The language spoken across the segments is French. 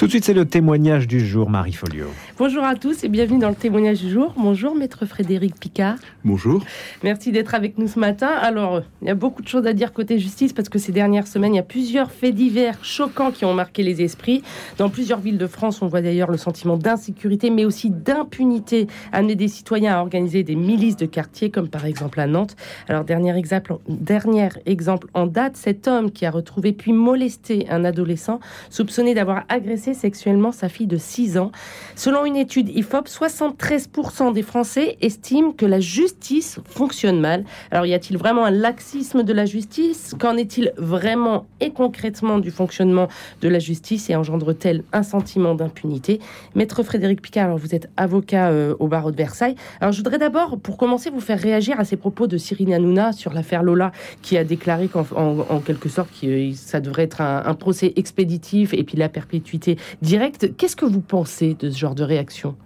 Tout de suite, c'est le témoignage du jour, Marie Folio. Bonjour à tous et bienvenue dans le témoignage du jour. Bonjour, maître Frédéric Picard. Bonjour. Merci d'être avec nous ce matin. Alors, il y a beaucoup de choses à dire côté justice parce que ces dernières semaines, il y a plusieurs faits divers choquants qui ont marqué les esprits. Dans plusieurs villes de France, on voit d'ailleurs le sentiment d'insécurité, mais aussi d'impunité amener des citoyens à organiser des milices de quartier, comme par exemple à Nantes. Alors, dernier exemple, dernier exemple en date, cet homme qui a retrouvé puis molesté un adolescent soupçonné d'avoir agressé sexuellement sa fille de 6 ans. Selon une étude IFOP, 73% des Français estiment que la justice fonctionne mal. Alors y a-t-il vraiment un laxisme de la justice? Qu'en est-il vraiment et concrètement du fonctionnement de la justice? Et engendre-t-elle un sentiment d'impunité? Maître Frédéric Picard, alors vous êtes avocat euh, au barreau de Versailles. Alors je voudrais d'abord, pour commencer, vous faire réagir à ces propos de Cyril Hanouna sur l'affaire Lola, qui a déclaré qu'en en, quelque sorte, euh, ça devrait être un procès expéditif et puis la perpétuité direct. Qu'est-ce que vous pensez de ce genre de réaction?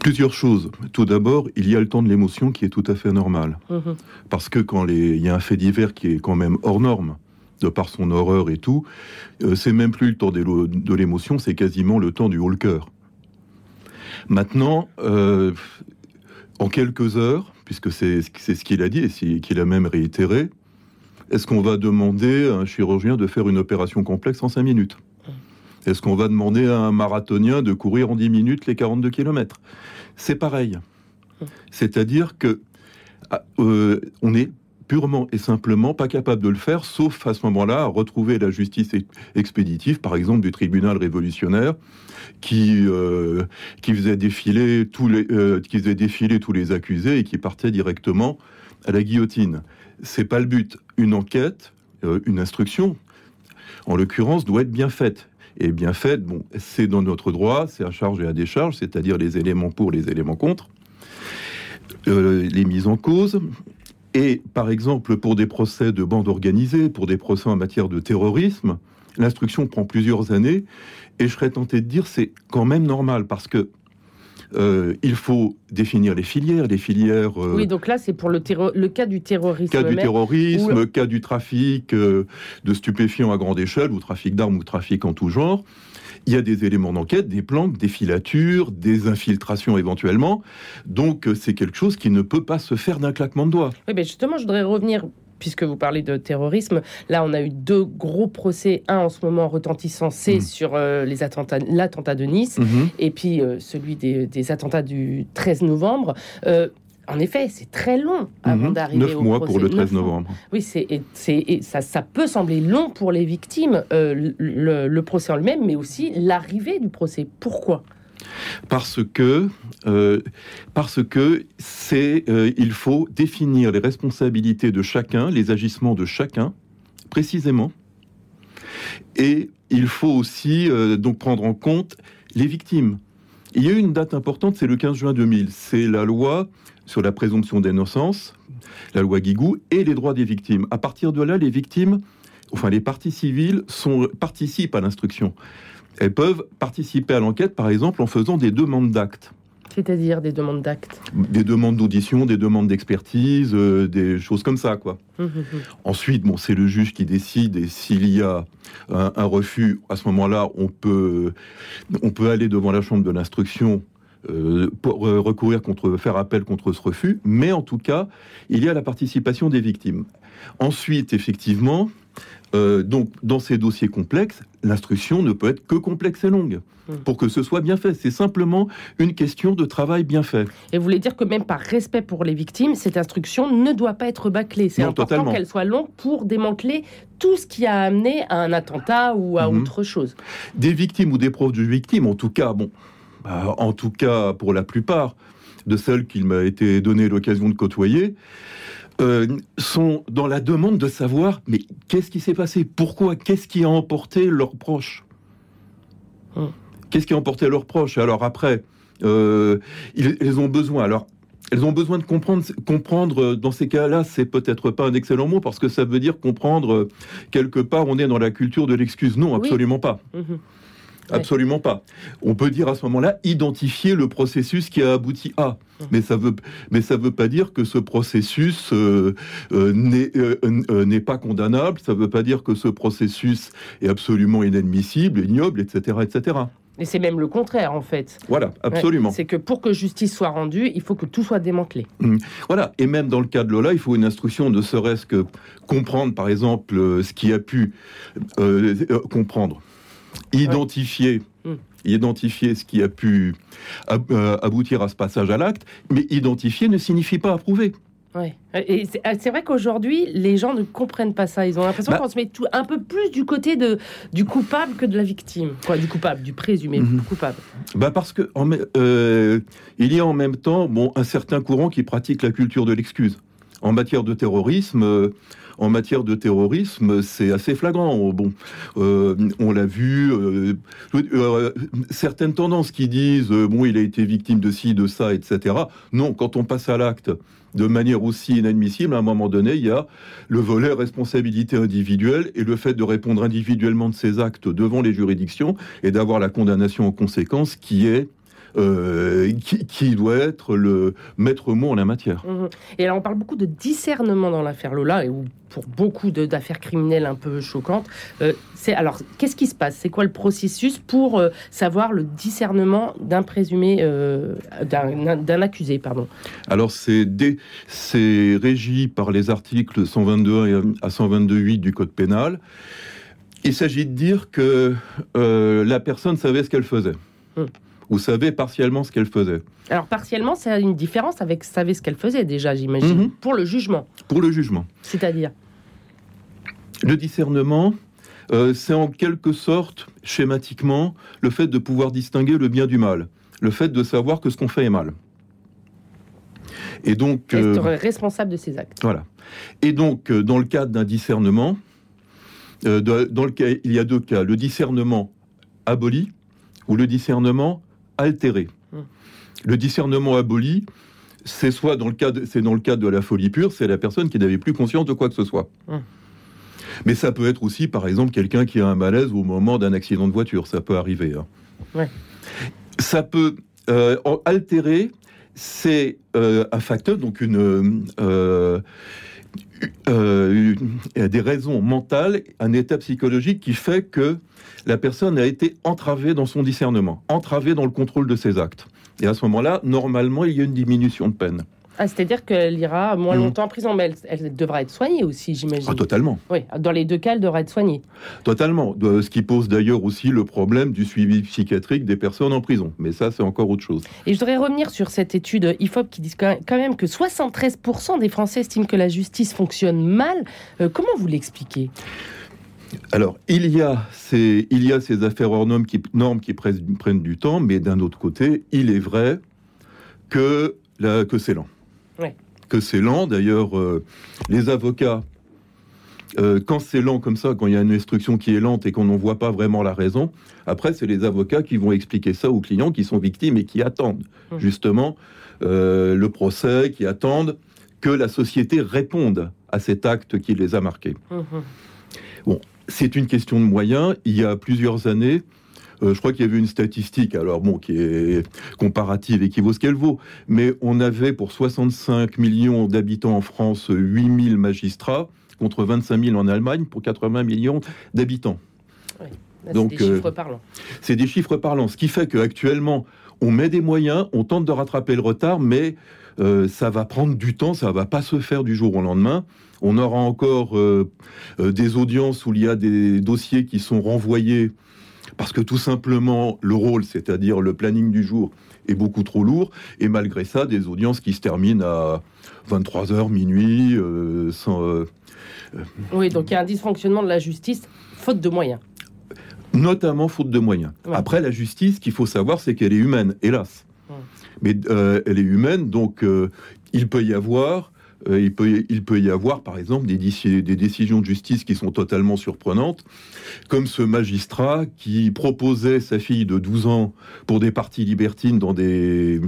Plusieurs choses. Tout d'abord, il y a le temps de l'émotion qui est tout à fait normal. Mhm. Parce que quand il y a un fait divers qui est quand même hors norme, de par son horreur et tout, euh, c'est même plus le temps de l'émotion, c'est quasiment le temps du haut le cœur. Maintenant, euh, en quelques heures, puisque c'est ce qu'il a dit et qu'il a même réitéré, est-ce qu'on va demander à un chirurgien de faire une opération complexe en 5 minutes? Est-ce qu'on va demander à un marathonien de courir en 10 minutes les 42 km C'est pareil. C'est-à-dire que ah, euh, on est purement et simplement pas capable de le faire, sauf à ce moment-là à retrouver la justice expéditive, par exemple du tribunal révolutionnaire, qui euh, qui tous les euh, qui faisait défiler tous les accusés et qui partait directement à la guillotine. C'est pas le but. Une enquête, euh, une instruction, en l'occurrence, doit être bien faite. Et bien faite, bon, c'est dans notre droit, c'est à charge et à décharge, c'est-à-dire les éléments pour, les éléments contre, euh, les mises en cause. Et par exemple, pour des procès de bande organisée, pour des procès en matière de terrorisme, l'instruction prend plusieurs années. Et je serais tenté de dire c'est quand même normal parce que euh, il faut définir les filières, les filières. Euh, oui, donc là, c'est pour le, le, cas du terrorisme. Cas du terrorisme, cas du trafic euh, de stupéfiants à grande échelle, ou trafic d'armes, ou trafic en tout genre. Il y a des éléments d'enquête, des planques, des filatures, des infiltrations éventuellement. Donc, c'est quelque chose qui ne peut pas se faire d'un claquement de doigts. Oui, mais justement, je voudrais revenir puisque vous parlez de terrorisme, là on a eu deux gros procès, un en ce moment retentissant, c'est mmh. sur euh, les attentats, l'attentat de Nice, mmh. et puis euh, celui des, attentats du 13 novembre. Euh, en effet, c'est très long avant mmh. d'arriver Neuf mois pour le 13 novembre. Oui, c'est, ça, ça peut sembler long pour les victimes, le, le procès en lui-même, mais aussi l'arrivée du procès. Pourquoi? Parce que euh, parce que c'est euh, il faut définir les responsabilités de chacun, les agissements de chacun précisément, et il faut aussi euh, donc prendre en compte les victimes. Il y a une date importante, c'est le 15 juin 2000. C'est la loi sur la présomption d'innocence, la loi Guigou, et les droits des victimes. À partir de là, les victimes, enfin les parties civiles, participent à l'instruction elles peuvent participer à l'enquête, par exemple, en faisant des demandes d'actes. C'est-à-dire des demandes d'actes Des demandes d'audition, des demandes d'expertise, euh, des choses comme ça, quoi. Hum, hum, hum. Ensuite, bon, c'est le juge qui décide et s'il y a un, refus, à ce moment-là, on peut, on peut aller devant la chambre de l'instruction euh, pour euh, recourir contre, faire appel contre ce refus, mais en tout cas, il y a la participation des victimes. Ensuite, effectivement, euh, donc, dans ces dossiers complexes, l'instruction ne peut être que complexe et longue hmm. pour que ce soit bien fait. C'est simplement une question de travail bien fait. Et vous voulez dire que même par respect pour les victimes, cette instruction ne doit pas être bâclée. C'est important qu'elle soit longue pour démanteler tout ce qui a amené à un attentat ou à mhm. autre chose. Des victimes ou des proches de victimes, en tout cas, bon, bah, en tout cas pour la plupart de celles qu'il m'a été donné l'occasion de côtoyer, euh, sont dans la demande de savoir, mais qu'est-ce qui s'est passé? Pourquoi? Qu'est-ce qui a emporté leurs proches? Hum. Qu'est-ce qui a emporté leurs proches? Alors après, euh, ils, ont besoin. Alors, elles ont besoin de comprendre. Comprendre euh, dans ces cas-là, c'est peut-être pas un excellent mot parce que ça veut dire comprendre quelque part. On est dans la culture de l'excuse. Non, absolument pas. Hum, hum. Absolument pas. On peut dire à ce moment-là identifier le processus qui a abouti à. Mais ça veut, mais ça veut pas dire que ce processus euh, euh, n'est pas condamnable. Ça veut pas dire que ce processus est absolument inadmissible, ignoble, etc., etc. Et c'est même le contraire, en fait. Voilà, absolument. c'est que pour que justice soit rendue, il faut que tout soit démantelé. Mmh. Voilà, et même dans le cas de Lola, il faut une instruction, ne serait-ce que comprendre, par exemple, euh, ce qui a pu euh, euh, comprendre, identifier. Mmh. Identifier ce qui a pu aboutir à ce passage à l'acte, mais identifier ne signifie pas approuver. Ouais. Et ah, c'est vrai qu'aujourd'hui, les gens ne comprennent pas ça. Ils ont l'impression bah qu'on se met tout, un peu plus du côté de, du coupable que de la victime. Quoi, du coupable, du présumé mhm. coupable. Bah parce que en, euh, il y a en même temps bon, un certain courant qui pratique la culture de l'excuse. En matière de terrorisme, euh, en matière de terrorisme, c'est assez flagrant. Bon, euh, on l'a vu, euh, euh, certaines tendances qui disent bon, il a été victime de ci, de ça, etc. Non, quand on passe à l'acte de manière aussi inadmissible, à un moment donné, il y a le volet responsabilité individuelle et le fait de répondre individuellement de ses actes devant les juridictions et d'avoir la condamnation en conséquence qui est euh, qui, doit être le maître mot en la matière. Mmh. Et alors on parle beaucoup de discernement dans l'affaire Lola, et pour beaucoup d'affaires criminelles un peu choquantes. Euh, c'est alors qu'est-ce qui se passe? C'est quoi le processus pour euh, savoir le discernement d'un présumé, d'un accusé, pardon? Alors c'est c'est régi par les articles 122 à 122.8 du Code pénal. Il s'agit de dire que la personne savait ce qu'elle faisait. Mmh ou savait partiellement ce qu'elle faisait. Alors partiellement, c'est une différence avec savait ce qu'elle faisait déjà, j'imagine, mhm. pour le jugement. Pour le jugement. C'est-à-dire Le discernement, euh, c'est en quelque sorte, schématiquement, le fait de pouvoir distinguer le bien du mal, le fait de savoir que ce qu'on fait est mal. Et donc, être euh, responsable de ses actes. Voilà. Et donc, euh, dans le cadre d'un discernement, dans le cas, il y a deux cas le discernement aboli ou le discernement altéré. Hum. Le discernement aboli, c'est soit dans le cadre, c'est dans le de la folie pure, c'est la personne qui n'avait plus conscience de quoi que ce soit. Hum. Mais ça peut être aussi, par exemple, quelqu'un qui a un malaise au moment d'un accident de voiture. Ça peut arriver. Hein. Ça peut euh, altérer. C'est euh, un facteur, donc une, euh, des raisons mentales, un état psychologique qui fait que la personne a été entravée dans son discernement, entravée dans le contrôle de ses actes. Et à ce moment-là, normalement, il y a une diminution de peine. Ah, c'est-à-dire qu'elle ira moins mmh. longtemps en prison, mais elle, devra être soignée aussi, j'imagine. Ah, totalement. Oui, dans les deux cas, elle devra être soignée. Totalement. Ce qui pose d'ailleurs aussi le problème du suivi psychiatrique des personnes en prison. Mais ça, c'est encore autre chose. Et je voudrais revenir sur cette étude IFOP qui dit quand même que 73% des Français estiment que la justice fonctionne mal. Euh, comment vous l'expliquez? Alors, il y, a ces, il y a ces affaires hors normes qui, normes qui prennent, du temps, mais d'un autre côté, il est vrai que, que c'est lent. Que c'est lent. D'ailleurs, euh, les avocats, euh, quand c'est lent comme ça, quand il y a une instruction qui est lente et qu'on n'en voit pas vraiment la raison, après, c'est les avocats qui vont expliquer ça aux clients qui sont victimes et qui attendent mmh. justement euh, le procès, qui attendent que la société réponde à cet acte qui les a marqués. Mmh. Bon, c'est une question de moyens. Il y a plusieurs années, je crois qu'il y avait une statistique, alors bon, qui est comparative et qui vaut ce qu'elle vaut, mais on avait pour 65 millions d'habitants en France 8000 magistrats contre 25 000 en Allemagne pour 80 millions d'habitants. Donc, c'est des chiffres euh, parlants. C'est des chiffres parlants, ce qui fait qu'actuellement, on met des moyens, on tente de rattraper le retard, mais euh, ça va prendre du temps, ça va pas se faire du jour au lendemain. On aura encore euh, euh, des audiences où il y a des dossiers qui sont renvoyés parce que tout simplement le rôle, c'est-à-dire le planning du jour, est beaucoup trop lourd. Et malgré ça, des audiences qui se terminent à 23h, minuit. Euh, sans, oui, donc il y a un dysfonctionnement de la justice, faute de moyens. Notamment faute de moyens. Après, la justice, ce qu'il faut savoir, c'est qu'elle est humaine, hélas. Mais elle est humaine, donc il peut y avoir euh, il, peut, il peut y avoir, par exemple, des, des, décisions de justice qui sont totalement surprenantes, comme ce magistrat qui proposait sa fille de 12 ans pour des parties libertines dans des...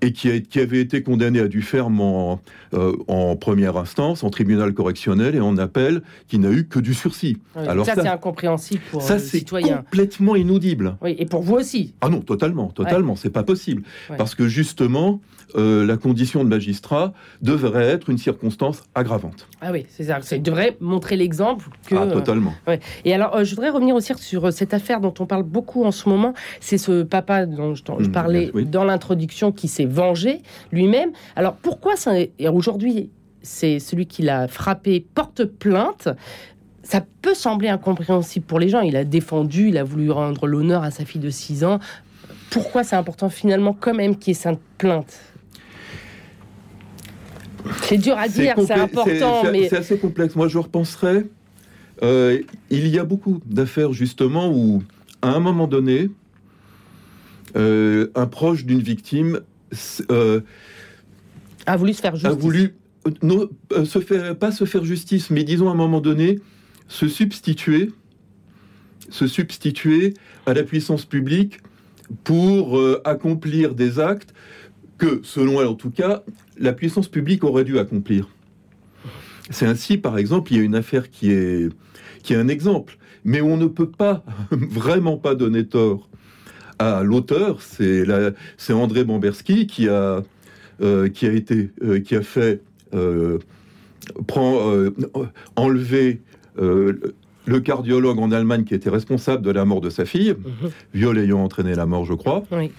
et qui, a, qui avait été condamné à du ferme en, euh, en première instance, en tribunal correctionnel et en appel, qui n'a eu que du sursis. Alors ça, c'est incompréhensible pour ça, c'est complètement inaudible. Oui, et pour vous aussi. Ah non, totalement, totalement, c'est pas possible. Parce que justement, euh, la condition de magistrat devrait être une circonstance aggravante. Ah oui, c'est ça. Ça devrait montrer l'exemple que. Ah, totalement. Euh, Et alors, euh, je voudrais revenir aussi sur cette affaire dont on parle beaucoup en ce moment. C'est ce papa dont je, mmh, parlais dans l'introduction qui s'est vengé lui-même. Alors, pourquoi ça. Aujourd'hui, c'est celui qui l'a frappé porte plainte ça peut sembler incompréhensible pour les gens. Il a défendu, il a voulu rendre l'honneur à sa fille de 6 ans. Pourquoi c'est important finalement quand même qu'il y ait cette plainte? C'est dur à dire, c'est important, mais... C'est assez complexe. Moi, je repenserais... Euh, il y a beaucoup d'affaires, justement, où, à un moment donné, euh, un proche d'une victime euh, a voulu se faire justice. A voulu, se faire, pas se faire justice, mais disons, à un moment donné, se substituer, se substituer à la puissance publique pour accomplir des actes que, selon elle en tout cas, la puissance publique aurait dû accomplir. C'est ainsi, par exemple, il y a une affaire qui est, qui est un exemple, mais on ne peut pas, vraiment pas donner tort à l'auteur. C'est André Bamberski qui a, euh, qui a été, euh, qui a fait euh, prend, enlever le cardiologue en Allemagne qui était responsable de la mort de sa fille, mhm. viol ayant entraîné la mort, je crois. Oui.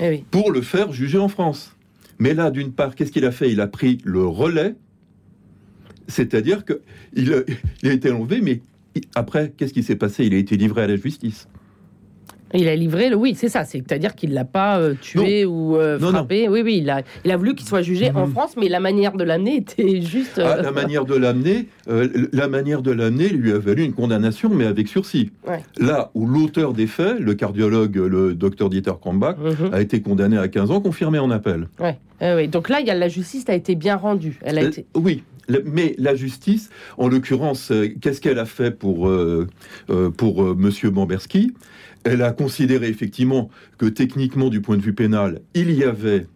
Eh pour le faire juger en France. Mais là, d'une part, qu'est-ce qu'il a fait? Il a pris le relais, c'est-à-dire qu'il a été enlevé, mais après, qu'est-ce qui s'est passé? Il a été livré à la justice. Il a livré le oui, c'est ça. C'est-à-dire qu'il l'a pas euh, tué ou euh, frappé. Oui, oui, il a, il a voulu qu'il soit jugé en mhm. France, mais la manière de l'amener était juste. Ah, la euh, manière de l'amener, la manière de l'amener lui a valu une condamnation, mais avec sursis. Là où l'auteur des faits, le cardiologue, le docteur Dieter Krambach, mhm. a été condamné à 15 ans, confirmé en appel. Ouais. oui. Donc là, il y a, la justice a été bien rendue. Elle a été... Oui, mais la justice, en l'occurrence, qu'est-ce qu'elle a fait pour, pour Monsieur Bamberski? Elle a considéré effectivement que techniquement, du point de vue pénal, il y avait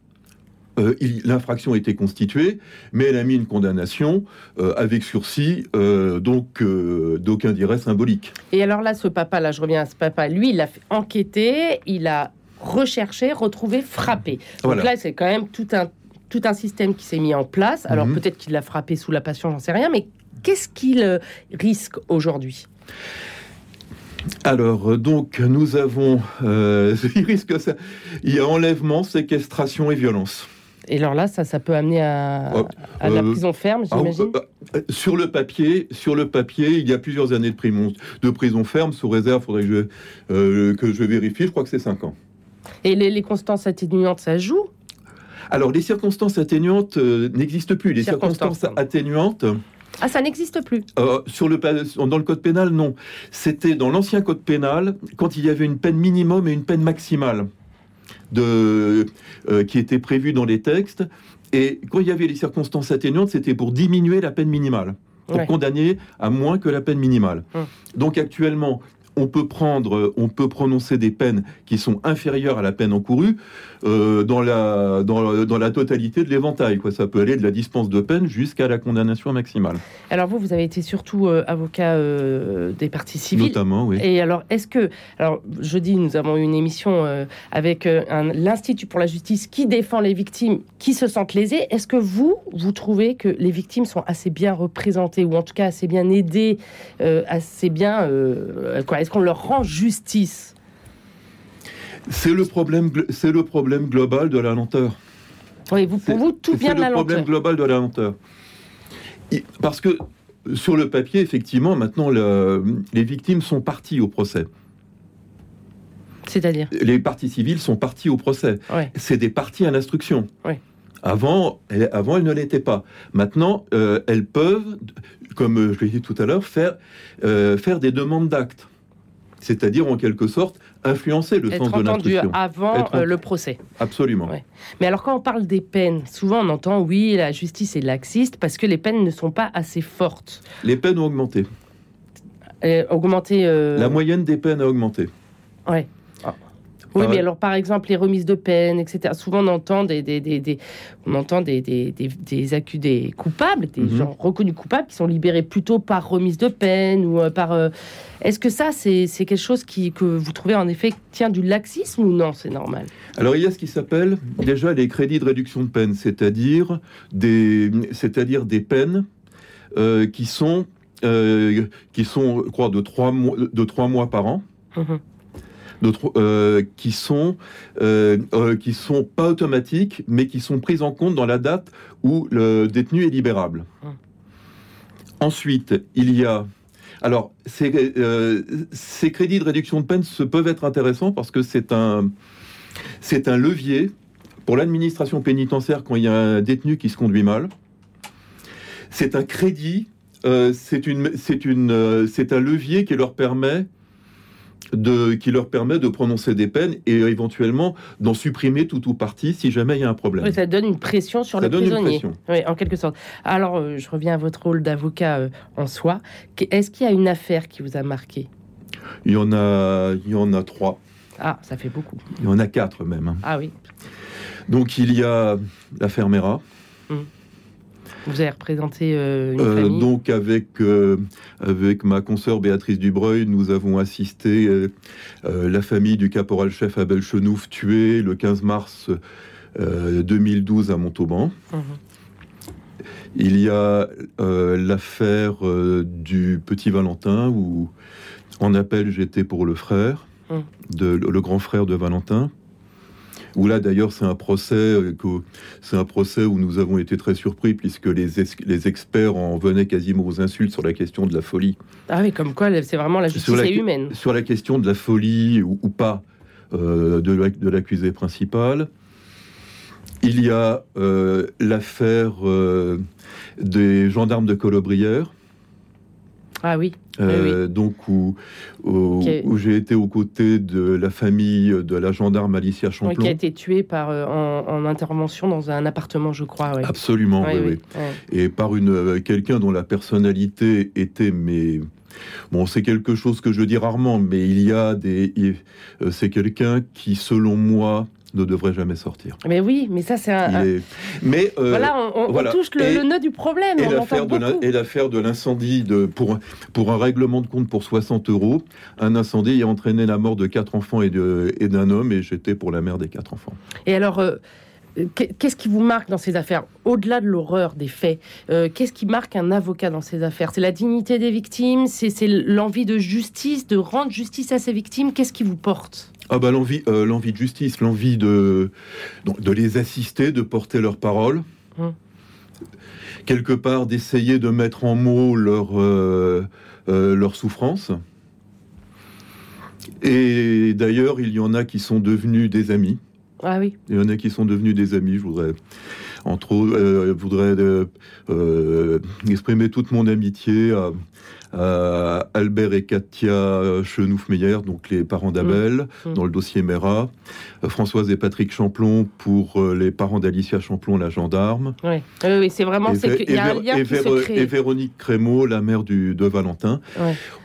euh, l'infraction était constituée, mais elle a mis une condamnation euh, avec sursis, euh, donc d'aucun dirait symbolique. Et alors là, ce papa, là, je reviens à ce papa, lui, il a fait enquêter, il a recherché, retrouvé, frappé. Donc là, c'est quand même tout un, tout un système qui s'est mis en place. Alors mhm. peut-être qu'il l'a frappé sous la passion, j'en sais rien, mais qu'est-ce qu'il risque aujourd'hui? Alors, euh, donc, nous avons. Euh, il risque ça. Il y a enlèvement, séquestration et violence. Et alors là, ça, ça peut amener à, la euh, prison ferme, ah, j'imagine? Sur le papier, sur le papier, il y a plusieurs années de prison, de prison ferme, sous réserve, faudrait que je, que je vérifie, je crois que c'est 5 ans. Et les, les constances atténuantes, ça joue? Alors, les circonstances atténuantes n'existent plus. Les circonstances atténuantes, ah, ça n'existe plus euh, sur le, Dans le code pénal, non. C'était dans l'ancien code pénal, quand il y avait une peine minimum et une peine maximale de, euh, qui était prévue dans les textes. Et quand il y avait les circonstances atténuantes, c'était pour diminuer la peine minimale, pour condamner à moins que la peine minimale. Hum. Donc actuellement, on peut prendre, on peut prononcer des peines qui sont inférieures à la peine encourue euh, dans, la, dans, la totalité de l'éventail. Quoi. Ça peut aller de la dispense de peine jusqu'à la condamnation maximale. Alors vous, vous avez été surtout euh, avocat euh, des parties civiles. Notamment, oui. Et alors, est-ce que... Alors, jeudi, nous avons eu une émission avec l'Institut pour la justice qui défend les victimes qui se sentent lésées. Est-ce que vous, vous trouvez que les victimes sont assez bien représentées ou en tout cas assez bien aidées, assez bien... quoi, est-ce qu'on leur rend justice? C'est le problème, c'est le problème global de la lenteur. Oui, vous, pour vous, tout vient de la lenteur. C'est le problème global de la lenteur. Parce que sur le papier, effectivement, maintenant, les victimes sont parties au procès. C'est-à-dire? Les parties civiles sont parties au procès. C'est des parties à l'instruction. Avant, elles, avant, elles ne l'étaient pas. Maintenant, euh, elles peuvent, comme je l'ai dit tout à l'heure, faire, euh, faire des demandes d'actes c'est-à-dire en quelque sorte influencer le sens de l'instruction. avant euh, le procès. Absolument. Mais alors quand on parle des peines, souvent on entend oui, la justice est laxiste parce que les peines ne sont pas assez fortes. Les peines ont augmenté. augmenté. La moyenne des peines a augmenté. Ouais. Oui, mais alors par exemple les remises de peine, etc. Souvent on entend des, des, des, on entend des, des, coupables, des mhm. gens reconnus coupables qui sont libérés plutôt par remise de peine ou euh, par. Euh, est-ce que ça c'est quelque chose qui, que vous trouvez en effet tient du laxisme ou non C'est normal? Alors il y a ce qui s'appelle déjà les crédits de réduction de peine, c'est-à-dire des, c'est-à-dire des peines euh, qui sont qui sont, je crois, de trois mois, de trois mois par an. Euh, qui sont euh, euh, qui sont pas automatiques, mais qui sont prises en compte dans la date où le détenu est libérable. Hum. Ensuite, il y a alors ces, ces crédits de réduction de peine se peuvent être intéressants parce que c'est un c'est un levier pour l'administration pénitentiaire quand il y a un détenu qui se conduit mal. C'est un crédit, c'est une, c'est une, c'est un levier qui leur permet qui leur permet de prononcer des peines et éventuellement d'en supprimer tout ou partie si jamais il y a un problème. ça donne une pression sur le prisonnier. Oui, en quelque sorte. Alors, euh, je reviens à votre rôle d'avocat euh, en soi. Est-ce qu'il y a une affaire qui vous a marqué? Il y en a, il y en a trois. Ah, ça fait beaucoup. Il y en a quatre même. Ah oui. Donc il y a l'affaire Mera. Hum. Vous avez représenté euh, une euh, famille Donc avec, euh, avec ma consoeur Béatrice Dubreuil, nous avons assisté la famille du caporal-chef Abel Chenouf tué le 15 mars 2012 à Montauban. Mhm. Il y a l'affaire du petit Valentin où en appel j'étais pour le frère, mhm. de, le grand frère de Valentin où là d'ailleurs c'est un procès euh, c'est un procès où nous avons été très surpris puisque les, les experts en venaient quasiment aux insultes sur la question de la folie. Ah oui, comme quoi c'est vraiment la justice humaine. Sur la question de la folie ou, pas euh, de l'accusé principal. Il y a euh, l'affaire des gendarmes de Colobrières ah oui. Euh, donc où, où, j'ai été aux côtés de la famille de la gendarme Alicia Champlon. qui a été tuée par, euh, en, intervention dans un appartement, je crois. Absolument, oui, Et par une euh, quelqu'un dont la personnalité était mais Bon, c'est quelque chose que je dis rarement, mais il y a des. C'est quelqu'un qui, selon moi, ne devrait jamais sortir. Mais oui, mais ça c'est un. Mais euh, voilà, on, touche le, nœud du problème. Et l'affaire de l'incendie de pour pour un règlement de compte pour 60 euros, un incendie a entraîné la mort de quatre enfants et et d'un homme, et j'étais pour la mère des quatre enfants. Et alors. Euh, qu'est-ce qui vous marque dans ces affaires Au-delà de l'horreur des faits, euh, qu'est-ce qui marque un avocat dans ces affaires? C'est la dignité des victimes C'est l'envie de justice, de rendre justice à ces victimes? Qu'est-ce qui vous porte? Ah bah l'envie, euh, l'envie de justice, l'envie de, de les assister, de porter leurs paroles, hum. quelque part d'essayer de mettre en mots leur, euh, euh, leur souffrance. Et d'ailleurs, il y en a qui sont devenus des amis. Ah oui. Il y en a qui sont devenus des amis. Je voudrais, entre autres, voudrais exprimer toute mon amitié à, euh, Albert et Katia Chenouf-Meyer, donc les parents d'Abel, mmh. Mmh. dans le dossier Mera, euh, Françoise et Patrick Champlon pour euh, les parents d'Alicia Champlon, la gendarme. Oui, oui c'est vraiment... Et, y a un lien et, Véronique Crémeau, la mère du, de Valentin.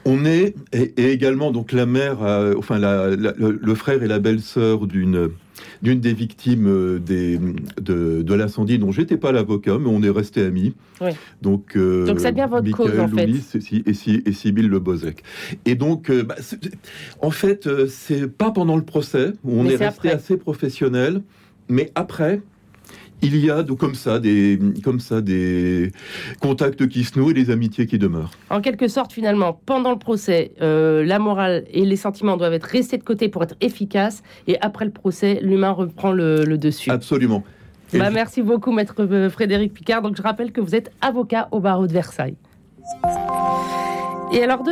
On est, et, également donc la mère, enfin le frère et la belle-sœur d'une d'une des victimes euh, des, de, l'incendie dont j'étais pas l'avocat, mais on est resté amis. Donc, euh, donc ça devient votre cause en fait. et, et Sybille Le Bozek. Et donc, euh, bah, en fait, c'est pas pendant le procès où on est, resté assez professionnel, mais après, il y a comme ça des comme ça des contacts qui se nouent et des amitiés qui demeurent. En quelque sorte, finalement, pendant le procès, euh, la morale et les sentiments doivent être restés de côté pour être efficaces, et après le procès, l'humain reprend le, dessus. Absolument. Bah, merci beaucoup, maître euh, Frédéric Picard. Donc, je rappelle que vous êtes avocat au barreau de Versailles. Et alors, demain.